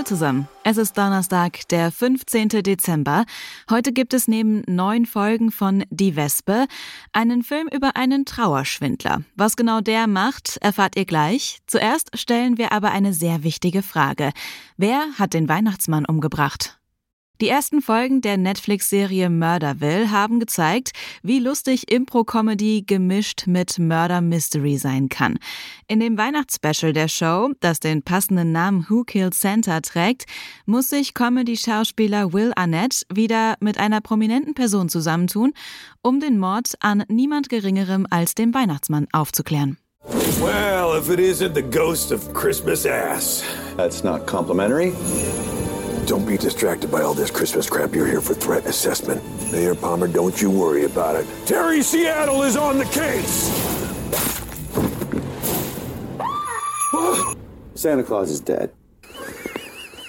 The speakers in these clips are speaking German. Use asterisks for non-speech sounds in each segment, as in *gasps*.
Hallo zusammen. Es ist Donnerstag, der 15. Dezember. Heute gibt es neben neun Folgen von Die Wespe einen Film über einen Trauerschwindler. Was genau der macht, erfahrt ihr gleich. Zuerst stellen wir aber eine sehr wichtige Frage. Wer hat den Weihnachtsmann umgebracht? Die ersten Folgen der Netflix-Serie Murderville haben gezeigt, wie lustig Impro-Comedy gemischt mit Murder Mystery sein kann. In dem Weihnachtsspecial der Show, das den passenden Namen Who Killed Santa trägt, muss sich Comedy-Schauspieler Will Arnett wieder mit einer prominenten Person zusammentun, um den Mord an niemand Geringerem als dem Weihnachtsmann aufzuklären. Well, if it isn't the ghost of Christmas ass. That's not complimentary. Don't be distracted by all this Christmas crap. You're here for threat assessment. Mayor Palmer, don't you worry about it. Terry Seattle is on the case. *gasps* Santa Claus is dead.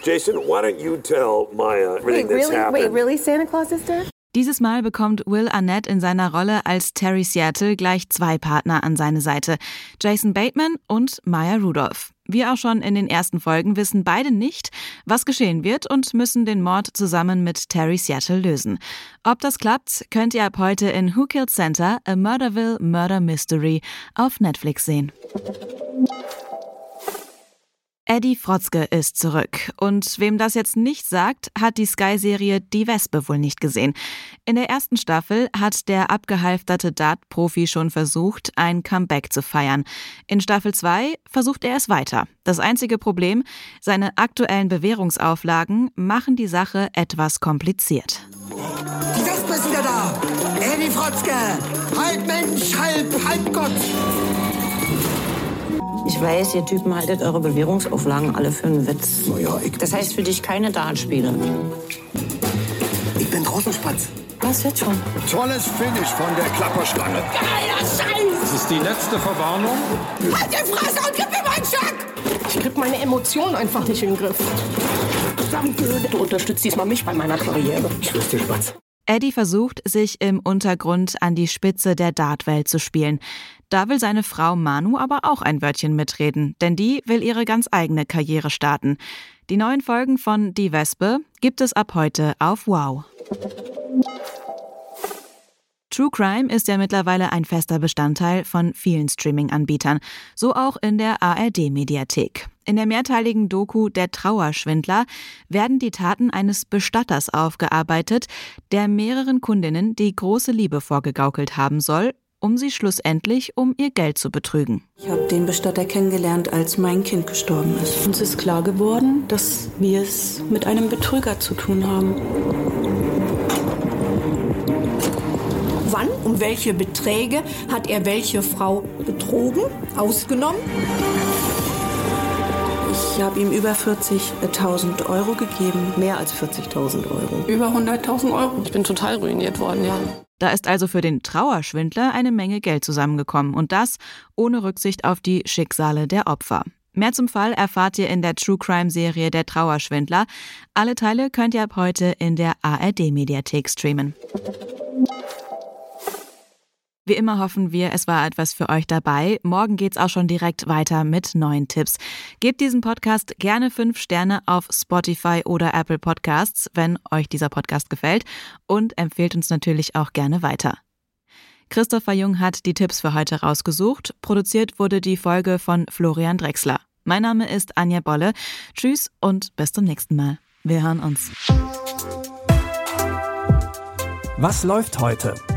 Jason, why don't you tell Maya everything Wait, that's really? happened? Wait, really? Santa Claus is dead? Dieses Mal bekommt Will Arnett in seiner Rolle als Terry Seattle gleich zwei Partner an seine Seite. Jason Bateman und Maya Rudolph. Wie auch schon in den ersten Folgen wissen beide nicht, was geschehen wird und müssen den Mord zusammen mit Terry Seattle lösen. Ob das klappt, könnt ihr ab heute in Who Killed Santa, A Murderville Murder Mystery auf Netflix sehen. Eddie Frotzke ist zurück. Und wem das jetzt nicht sagt, hat die Sky-Serie Die Wespe wohl nicht gesehen. In der ersten Staffel hat der abgehalfterte Dart-Profi schon versucht, ein Comeback zu feiern. In Staffel 2 versucht er es weiter. Das einzige Problem, seine aktuellen Bewährungsauflagen machen die Sache etwas kompliziert. Die Wespe ist wieder da! Eddie Frotzke! Halb Mensch, halb, halb Gott! Ich weiß, ihr Typen haltet eure Bewährungsauflagen alle für einen Witz. Naja, ich, Das heißt für dich keine Dartspiele. ich bin draußen Spatz. Was jetzt schon? Tolles Finish von der Klapperschlange. Das ist die letzte Verwarnung. Halt die Fresse und gib mir meinen Schack! Ich krieg meine Emotionen einfach nicht in den Griff. Danke. Du unterstützt diesmal mich bei meiner Karriere. Ich wüsste, Spatz. Eddie versucht, sich im Untergrund an die Spitze der Dartwelt zu spielen. Da will seine Frau Manu aber auch ein Wörtchen mitreden, denn die will ihre ganz eigene Karriere starten. Die neuen Folgen von Die Wespe gibt es ab heute auf Wow. True Crime ist ja mittlerweile ein fester Bestandteil von vielen Streaming-Anbietern, so auch in der ARD-Mediathek. In der mehrteiligen Doku Der Trauerschwindler werden die Taten eines Bestatters aufgearbeitet, der mehreren Kundinnen die große Liebe vorgegaukelt haben soll, um sie schlussendlich um ihr Geld zu betrügen. Ich habe den Bestatter kennengelernt, als mein Kind gestorben ist. Uns ist klar geworden, dass wir es mit einem Betrüger zu tun haben. Wann, um welche Beträge hat er welche Frau betrogen, ausgenommen? Ich habe ihm über 40.000 Euro gegeben. Mehr als 40.000 Euro. Über 100.000 Euro. Ich bin total ruiniert worden, ja. Da ist also für den Trauerschwindler eine Menge Geld zusammengekommen und das ohne Rücksicht auf die Schicksale der Opfer. Mehr zum Fall erfahrt ihr in der True Crime Serie Der Trauerschwindler. Alle Teile könnt ihr ab heute in der ARD Mediathek streamen. Wie immer hoffen wir, es war etwas für euch dabei. Morgen geht's auch schon direkt weiter mit neuen Tipps. Gebt diesem Podcast gerne fünf Sterne auf Spotify oder Apple Podcasts, wenn euch dieser Podcast gefällt und empfehlt uns natürlich auch gerne weiter. Christopher Jung hat die Tipps für heute rausgesucht. Produziert wurde die Folge von Florian Drexler. Mein Name ist Anja Bolle. Tschüss und bis zum nächsten Mal. Wir hören uns. Was läuft heute?